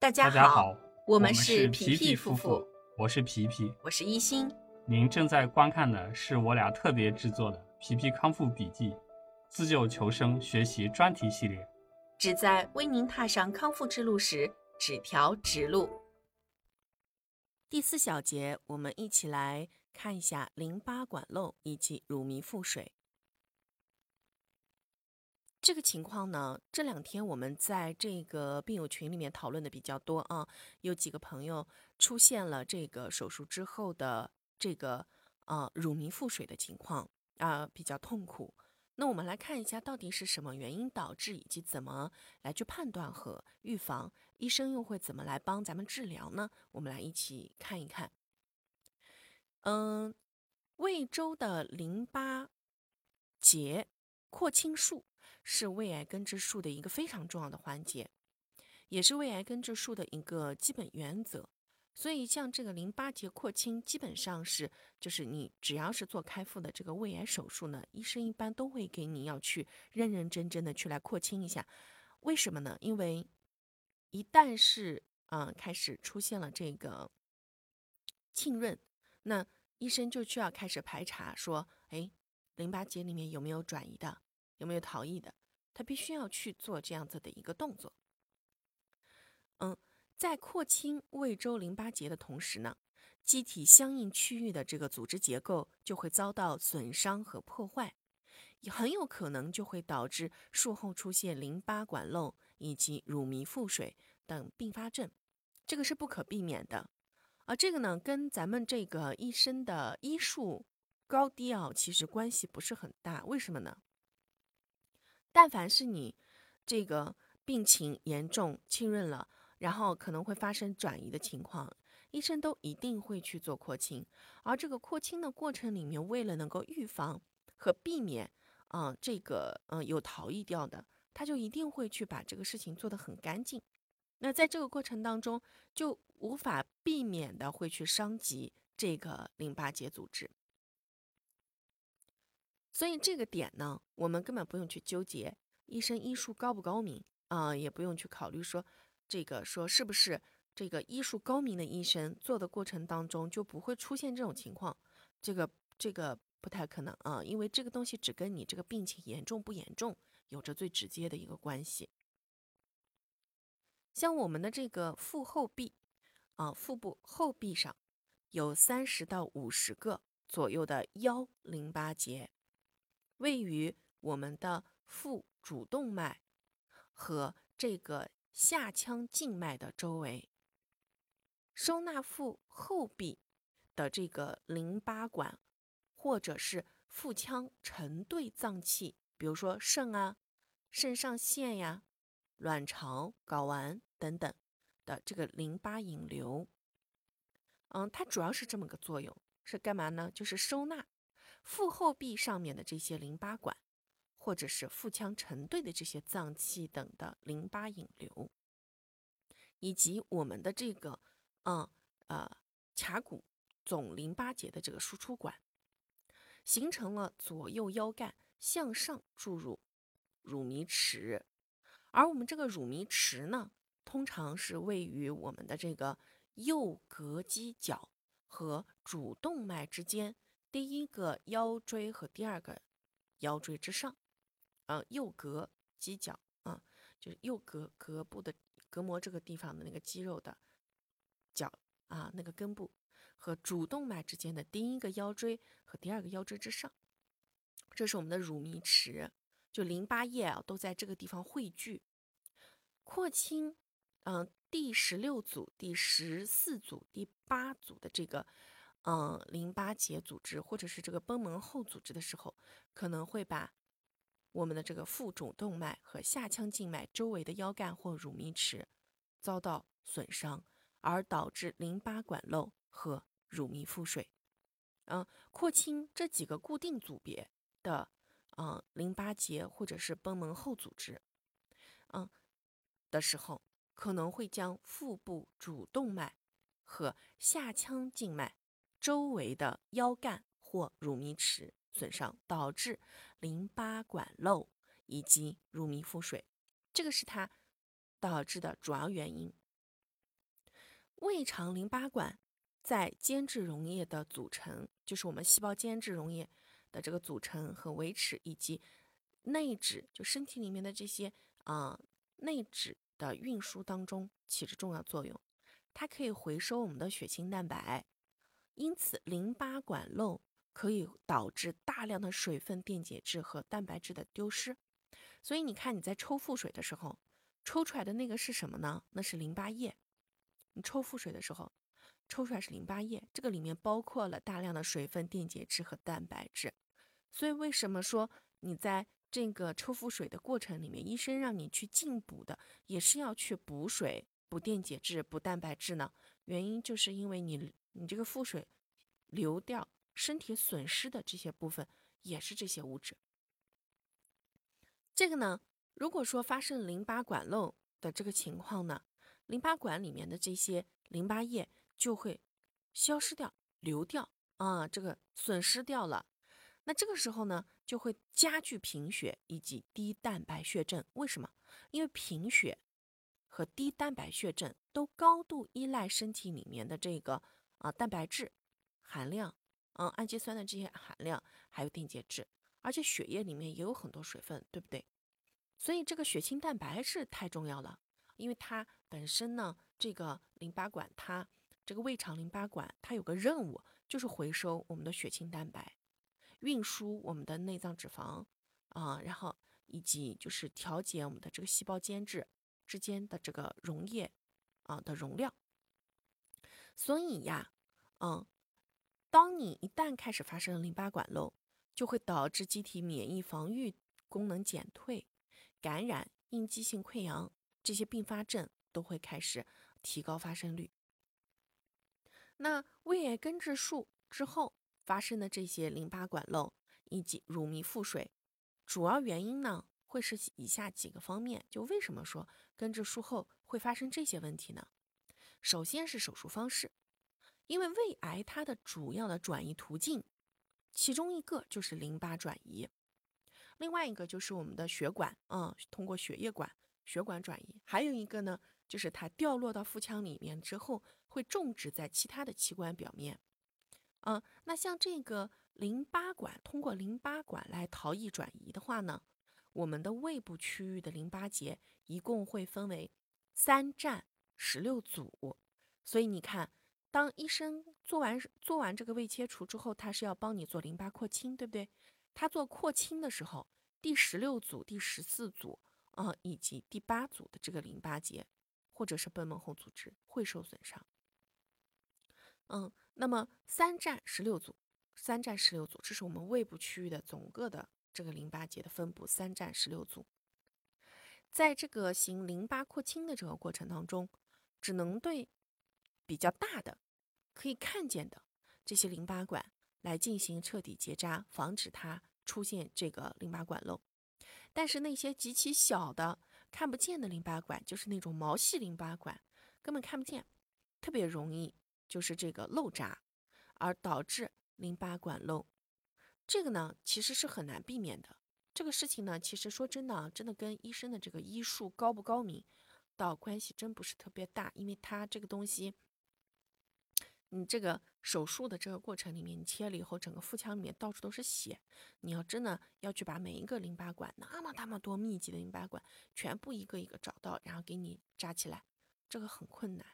大家好，我们是皮皮夫妇，我是皮皮。我是一心。您正在观看的是我俩特别制作的《皮皮康复笔记》自救求生学习专题系列。旨在为您踏上康复之路时指条直路。第四小节，我们一起来看一下淋巴管漏以及乳糜腹水。这个情况呢，这两天我们在这个病友群里面讨论的比较多啊，有几个朋友出现了这个手术之后的这个呃乳糜腹水的情况啊、比较痛苦。那我们来看一下，到底是什么原因导致，以及怎么来去判断和预防，医生又会怎么来帮咱们治疗呢？我们来一起看一看。嗯，胃周的淋巴结扩清术是胃癌根治术的一个非常重要的环节，也是胃癌根治术的一个基本原则。所以，像这个淋巴结扩清，基本上是就是你只要是做开腹的这个胃癌手术呢，医生一般都会给你要去认认真真的去来扩清一下。为什么呢？因为一旦是嗯、开始出现了这个浸润，那医生就需要开始排查，说，哎，淋巴结里面有没有转移的，有没有逃逸的，他必须要去做这样子的一个动作。嗯，在扩清胃周淋巴结的同时呢，机体相应区域的这个组织结构就会遭到损伤和破坏，也很有可能就会导致术后出现淋巴管漏以及乳糜腹水等并发症，这个是不可避免的。而这个呢，跟咱们这个医生的医术高低啊，其实关系不是很大。为什么呢？但凡是你这个病情严重、浸润了，然后可能会发生转移的情况，医生都一定会去做扩清。而这个扩清的过程里面，为了能够预防和避免，啊、这个嗯、有逃逸掉的，他就一定会去把这个事情做得很干净。那在这个过程当中，就无法避免的会去伤及这个淋巴结组织。所以这个点呢，我们根本不用去纠结医生医术高不高明啊、也不用去考虑说这个说是不是这个医术高明的医生做的过程当中就不会出现这种情况，这个这个不太可能啊，因为这个东西只跟你这个病情严重不严重有着最直接的一个关系。像我们的这个腹后壁啊，腹部后壁上有三十到五十个左右的腰淋巴结，位于我们的腹主动脉和这个下腔静脉的周围。收纳腹后壁的这个淋巴管，或者是腹腔成对脏器，比如说肾啊、肾上腺呀、卵巢、睾丸等等的这个淋巴引流，嗯，它主要是这么个作用，是干嘛呢？就是收纳腹后壁上面的这些淋巴管，或者是腹腔成对的这些脏器等的淋巴引流，以及我们的这个，嗯呃髂骨总淋巴结的这个输出管，形成了左右腰干向上注入乳糜池，而我们这个乳糜池呢，通常是位于我们的这个右膈肌角和主动脉之间第一个腰椎和第二个腰椎之上，呃，右膈肌角啊、就是右膈膈部的膈膜这个地方的那个肌肉的角啊，那个根部和主动脉之间的第一个腰椎和第二个腰椎之上，这是我们的乳糜池，就淋巴液啊都在这个地方汇聚。扩清，嗯、第十六组、第十四组、第八组的这个，嗯、淋巴结组织或者是这个贲门后组织的时候，可能会把我们的这个腹主动脉和下腔静脉周围的腰干或乳糜池遭到损伤，而导致淋巴管漏和乳糜腹水。嗯、扩清这几个固定组别的，嗯、淋巴结或者是贲门后组织，嗯、的时候，可能会将腹部主动脉和下腔静脉周围的腰干或乳糜池损伤，导致淋巴管漏以及乳糜腹水，这个是它导致的主要原因。胃肠淋巴管在间质溶液的组成，就是我们细胞间质溶液的这个组成和维持，以及内脂，就身体里面的这些啊内脂的运输当中起着重要作用。它可以回收我们的血清蛋白，因此淋巴管漏可以导致大量的水分、电解质和蛋白质的丢失。所以你看你在抽腹水的时候，抽出来的那个是什么呢？那是淋巴液。你抽腹水的时候，抽出来是淋巴液，这个里面包括了大量的水分、电解质和蛋白质。所以为什么说你在这个抽腹水的过程里面，医生让你去进补的，也是要去补水、补电解质、补蛋白质呢？原因就是因为你你这个腹水流掉，身体损失的这些部分也是这些物质。这个呢，如果说发生淋巴管漏的这个情况呢？淋巴管里面的这些淋巴液就会消失掉、流掉啊，这个损失掉了。那这个时候呢，就会加剧贫血以及低蛋白血症。为什么？因为贫血和低蛋白血症都高度依赖身体里面的这个啊蛋白质含量，嗯，氨基酸的这些含量，还有电解质，而且血液里面也有很多水分，对不对？所以这个血清蛋白是太重要了。因为它本身呢，这个淋巴管，它这个胃肠淋巴管，它有个任务，就是回收我们的血清蛋白，运输我们的内脏脂肪啊，然后以及就是调节我们的这个细胞间质之间的这个溶液啊的容量。所以呀，嗯，当你一旦开始发生淋巴管漏，就会导致机体免疫防御功能减退、感染、应激性溃疡。这些并发症都会开始提高发生率。那胃癌根治术之后发生的这些淋巴管漏以及乳糜腹水，主要原因呢会是以下几个方面。就为什么说根治术后会发生这些问题呢？首先是手术方式，因为胃癌它的主要的转移途径，其中一个就是淋巴转移，另外一个就是我们的血管，嗯，通过血液管。血管转移，还有一个呢，就是它掉落到腹腔里面之后，会种植在其他的器官表面。嗯，那像这个淋巴管通过淋巴管来逃逸转移的话呢，我们的胃部区域的淋巴结一共会分为三站十六组。所以你看，当医生做完做完这个胃切除之后，他是要帮你做淋巴扩清，对不对？他做扩清的时候，第十六组、第十四组。啊，以及第八组的这个淋巴结，或者是贲门后组织会受损伤。嗯，那么三站十六组，三站十六组，这是我们胃部区域的总个的这个淋巴结的分布，三站十六组。在这个行淋巴扩清的这个过程当中，只能对比较大的、可以看见的这些淋巴管来进行彻底结扎，防止它出现这个淋巴管漏。但是那些极其小的、看不见的淋巴管，就是那种毛细淋巴管，根本看不见，特别容易就是这个漏扎，而导致淋巴管漏。这个呢，其实是很难避免的。这个事情呢，其实说真的，真的跟医生的这个医术高不高明，倒关系真不是特别大，因为他这个东西。你这个手术的这个过程里面，你切了以后，整个腹腔里面到处都是血。你要真的要去把每一个淋巴管，那么那么多密集的淋巴管，全部一个一个找到，然后给你扎起来，这个很困难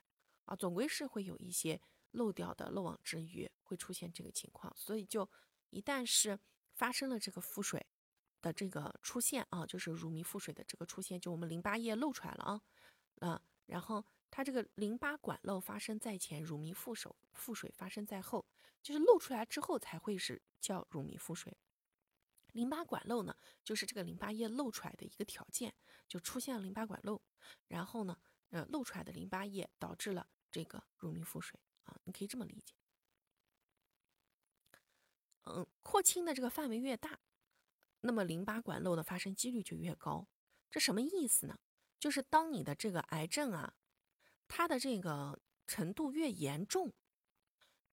啊。总归是会有一些漏掉的漏网之鱼，会出现这个情况。所以就一旦是发生了这个腹水的这个出现啊，就是乳糜腹水的这个出现，就我们淋巴液漏出来了啊，啊，然后。它这个淋巴管漏发生在前，乳糜腹手腹水发生在后，就是漏出来之后才会是叫乳糜腹水。淋巴管漏呢，就是这个淋巴液漏出来的一个条件，就出现了淋巴管漏，然后呢，呃，漏出来的淋巴液导致了这个乳糜腹水啊，你可以这么理解。嗯，扩清的这个范围越大，那么淋巴管漏的发生几率就越高。这什么意思呢？就是当你的这个癌症啊。它的这个程度越严重，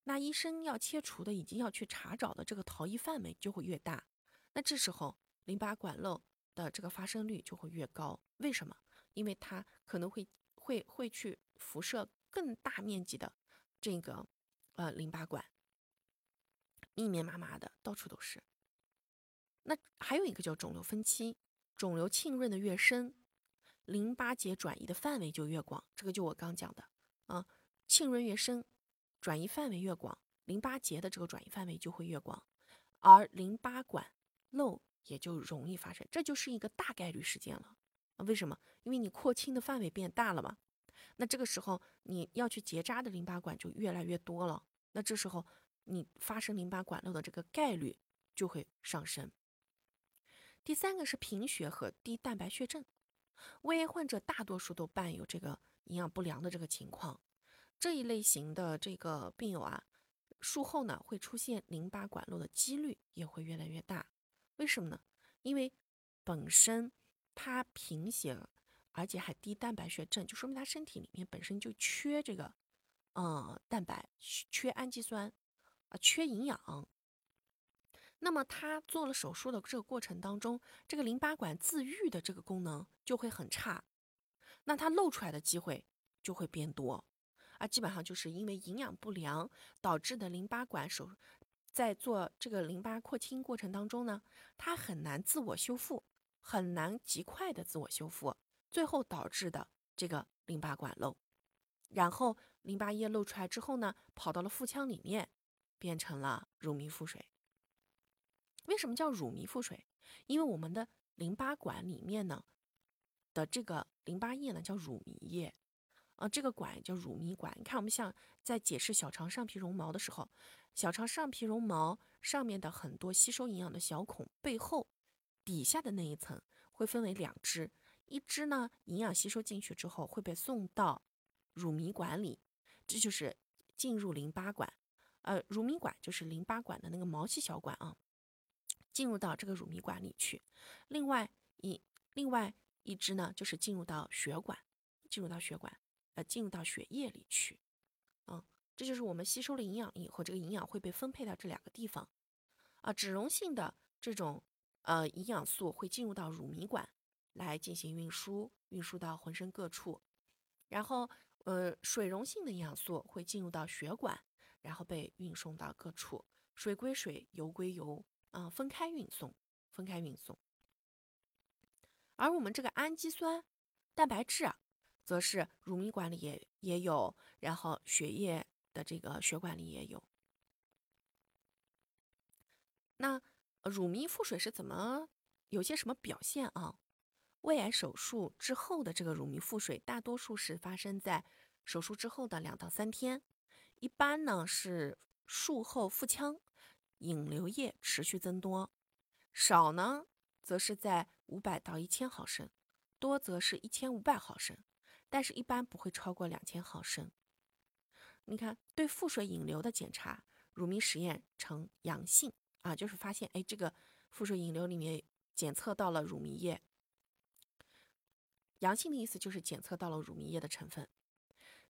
那医生要切除的，已经要去查找的这个逃逸范围就会越大。那这时候淋巴管漏的这个发生率就会越高。为什么？因为它可能会会会去辐射更大面积的这个呃淋巴管，密密麻麻的，到处都是。那还有一个叫肿瘤分期，肿瘤浸润的越深，淋巴结转移的范围就越广。这个就我刚讲的啊，浸润越深，转移范围越广，淋巴结的这个转移范围就会越广，而淋巴管漏也就容易发生。这就是一个大概率事件了？为什么？因为你扩清的范围变大了嘛。那这个时候你要去结扎的淋巴管就越来越多了。那这时候你发生淋巴管漏的这个概率就会上升。第三个是贫血和低蛋白血症，胃癌患者大多数都伴有这个营养不良的这个情况。这一类型的这个病友啊，术后呢会出现淋巴管漏的几率也会越来越大。为什么呢？因为本身他贫血，而且还低蛋白血症，就说明他身体里面本身就缺这个，嗯，蛋白，缺氨基酸，啊，缺营养。那么他做了手术的这个过程当中，这个淋巴管自愈的这个功能就会很差，那它漏出来的机会就会变多，啊，基本上就是因为营养不良导致的淋巴管手，在做这个淋巴扩清过程当中呢，它很难自我修复，很难极快的自我修复，最后导致的这个淋巴管漏，然后淋巴液漏出来之后呢，跑到了腹腔里面，变成了乳糜腹水。为什么叫乳糜腹水？因为我们的淋巴管里面呢的这个淋巴液呢叫乳糜液，啊，这个管叫乳糜管。你看，我们像在解释小肠上皮绒毛的时候，小肠上皮绒毛上面的很多吸收营养的小孔背后，底下的那一层会分为两支，一支呢营养吸收进去之后会被送到乳糜管里，这就是进入淋巴管。呃，乳糜管就是淋巴管的那个毛细小管啊。进入到这个乳糜管里去，另外一另外一支呢，就是进入到血管，进入到血管，呃，进入到血液里去，嗯，这就是我们吸收了营养以后，这个营养会被分配到这两个地方，啊，脂溶性的这种呃营养素会进入到乳糜管来进行运输，运输到浑身各处，然后呃水溶性的营养素会进入到血管，然后被运送到各处，水归水，油归油。啊，分开运送，分开运送。而我们这个氨基酸、蛋白质啊，则是乳糜管里也也有，然后血液的这个血管里也有。那乳糜腹水是怎么有些什么表现啊？胃癌手术之后的这个乳糜腹水，大多数是发生在手术之后的两到三天，一般呢是术后腹腔。引流液持续增多，少呢，则是在五百到一千毫升，多则是一千五百毫升，但是一般不会超过两千毫升。你看，对腹水引流的检查，乳糜实验呈阳性啊，就是发现，哎，这个腹水引流里面检测到了乳糜液。阳性的意思就是检测到了乳糜液的成分。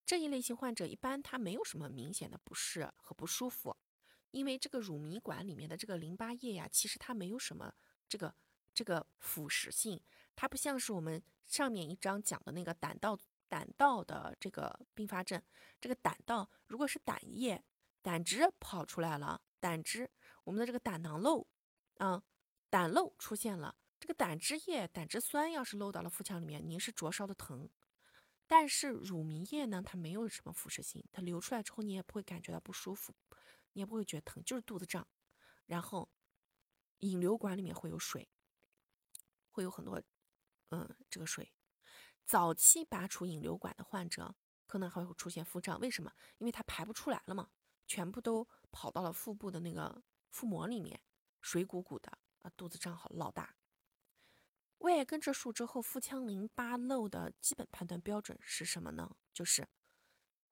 这一类型患者一般他没有什么明显的不适和不舒服。因为这个乳糜管里面的这个淋巴液呀，其实它没有什么这个这个腐蚀性，它不像是我们上面一章讲的那个胆道胆道的这个并发症。这个胆道如果是胆液、胆汁跑出来了，胆汁我们的这个胆囊漏，啊，胆漏出现了，这个胆汁液、胆汁酸要是漏到了腹腔里面，您是灼烧的疼。但是乳糜液呢，它没有什么腐蚀性，它流出来之后你也不会感觉到不舒服。你也不会觉得疼，就是肚子胀，然后引流管里面会有水，会有很多，嗯，这个水。早期拔除引流管的患者可能还会出现腹胀，为什么？因为它排不出来了嘛，全部都跑到了腹部的那个腹膜里面，水鼓鼓的啊，肚子胀好老大。胃癌根治术之后，腹腔淋巴漏的基本判断标准是什么呢？就是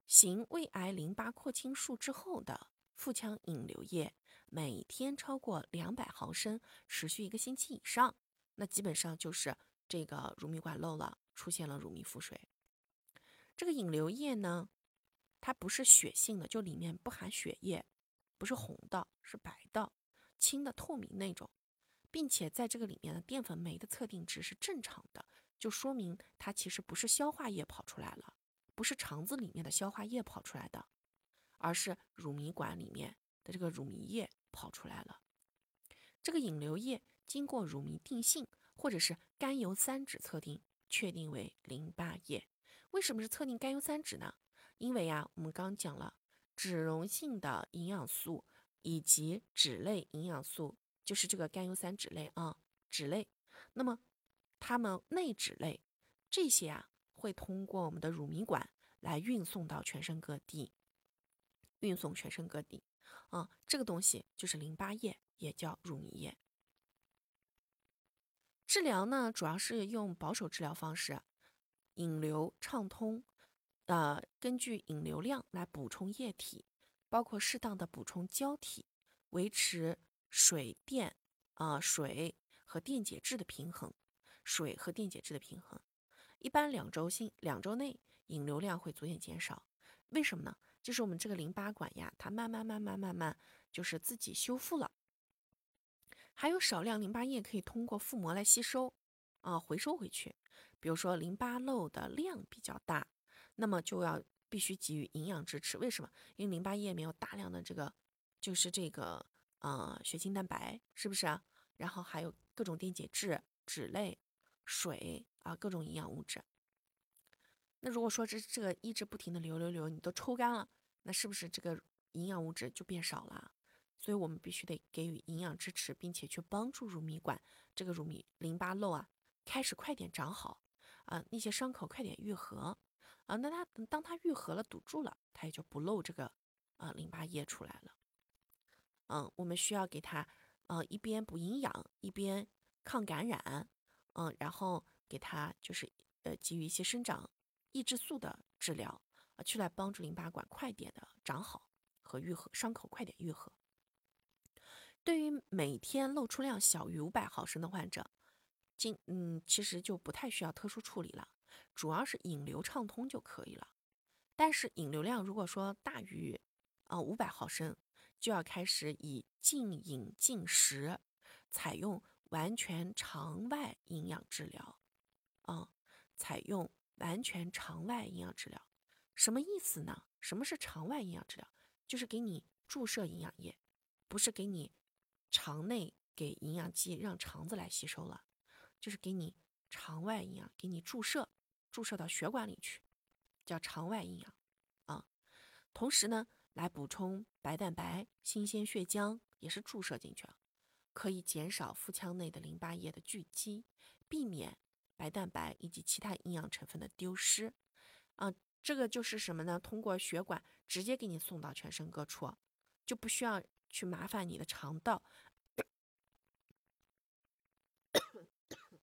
行胃癌淋巴扩清术之后的。腹腔引流液每天超过两百毫升，持续一个星期以上，那基本上就是这个乳糜管漏了，出现了乳糜腹水。这个引流液呢，它不是血性的，就里面不含血液，不是红的，是白的，清的透明那种，并且在这个里面的淀粉酶的测定值是正常的，就说明它其实不是消化液跑出来了。不是肠子里面的消化液跑出来的，而是乳糜管里面的这个乳糜液跑出来了。这个引流液经过乳糜定性，或者是甘油三酯测定，确定为淋巴液。为什么是测定甘油三酯呢？因为呀，我们刚讲了，脂溶性的营养素以及脂类营养素，就是这个甘油三酯类啊，脂类。那么它们内脂类这些啊，会通过我们的乳糜管来运送到全身各地，运送全身各地。啊，这个东西就是淋巴液，也叫乳糜液。治疗呢，主要是用保守治疗方式，引流畅通，呃，根据引流量来补充液体，包括适当的补充胶体，维持水电啊水和电解质的平衡，水和电解质的平衡。一般两周性两周内引流量会逐渐减少，为什么呢？就是我们这个淋巴管呀，它慢慢慢慢慢慢就是自己修复了，还有少量淋巴液可以通过腹膜来吸收，啊，回收回去。比如说淋巴漏的量比较大，那么就要必须给予营养支持。为什么？因为淋巴液里面有大量的这个，就是这个呃血清蛋白，是不是啊？然后还有各种电解质、脂类、水啊，各种营养物质。那如果说这这个一直不停的流流流，你都抽干了，那是不是这个营养物质就变少了？所以我们必须得给予营养支持，并且去帮助乳糜管这个乳糜淋巴漏啊开始快点长好啊，那些伤口快点愈合啊。那它当它愈合了堵住了，它也就不漏这个啊淋巴液出来了。嗯，我们需要给它呃一边补营养，一边抗感染，嗯，然后给它就是呃给予一些生长。抑制素的治疗啊，去来帮助淋巴管快点的长好和愈合，伤口快点愈合。对于每天漏出量小于五百毫升的患者，进嗯其实就不太需要特殊处理了，主要是引流畅通就可以了。但是引流量如果说大于啊五百毫升，就要开始以禁饮禁食，采用完全肠外营养治疗啊，采用。完全肠外营养治疗，什么意思呢？什么是肠外营养治疗？就是给你注射营养液，不是给你肠内给营养剂让肠子来吸收了，就是给你肠外营养，给你注射，注射到血管里去，叫肠外营养啊。同时呢，来补充白蛋白、新鲜血浆也是注射进去了，可以减少腹腔内的淋巴液的聚集，避免。白蛋白以及其他营养成分的丢失，啊，这个就是什么呢？通过血管直接给你送到全身各处，就不需要去麻烦你的肠道。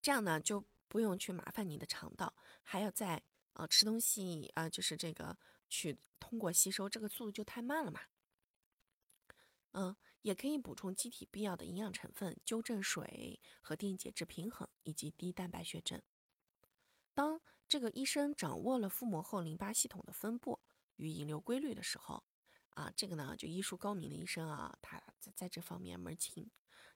这样呢，就不用去麻烦你的肠道，还要在呃吃东西啊，就是这个去通过吸收，这个速度就太慢了嘛。嗯。也可以补充机体必要的营养成分，纠正水和电解质平衡以及低蛋白血症。当这个医生掌握了腹膜后淋巴系统的分布与引流规律的时候，啊，这个呢就医术高明的医生啊，他在在这方面门清，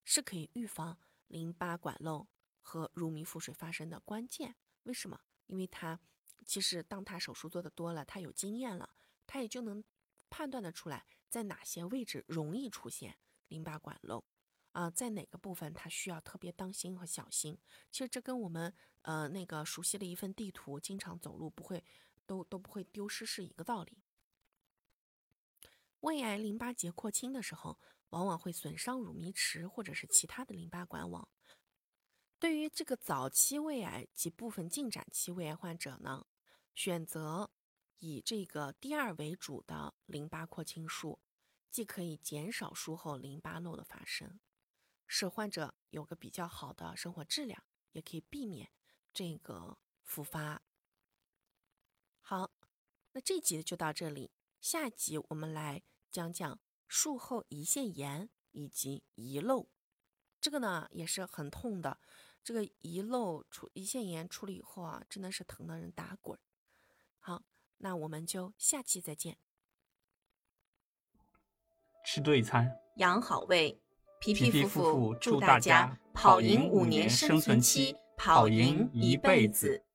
是可以预防淋巴管漏和乳糜腹水发生的关键。为什么？因为他其实当他手术做的多了，他有经验了，他也就能判断的出来。在哪些位置容易出现淋巴管漏啊？在哪个部分它需要特别当心和小心？其实这跟我们呃那个熟悉的一份地图，经常走路不会都都不会丢失是一个道理。胃癌淋巴结扩清的时候，往往会损伤乳糜池或者是其他的淋巴管网。对于这个早期胃癌及部分进展期胃癌患者呢，选择。以这个第二为主的淋巴扩清术，既可以减少术后淋巴漏的发生，使患者有个比较好的生活质量，也可以避免这个复发。好，那这集就到这里，下集我们来讲讲术后胰腺炎以及遗漏。这个呢也是很痛的，这个遗漏处胰腺炎处理以后啊，真的是疼的人打滚。好。那我们就下期再见。吃对餐，养好胃。皮皮夫妇祝大家跑赢五年生存期，跑赢一辈子。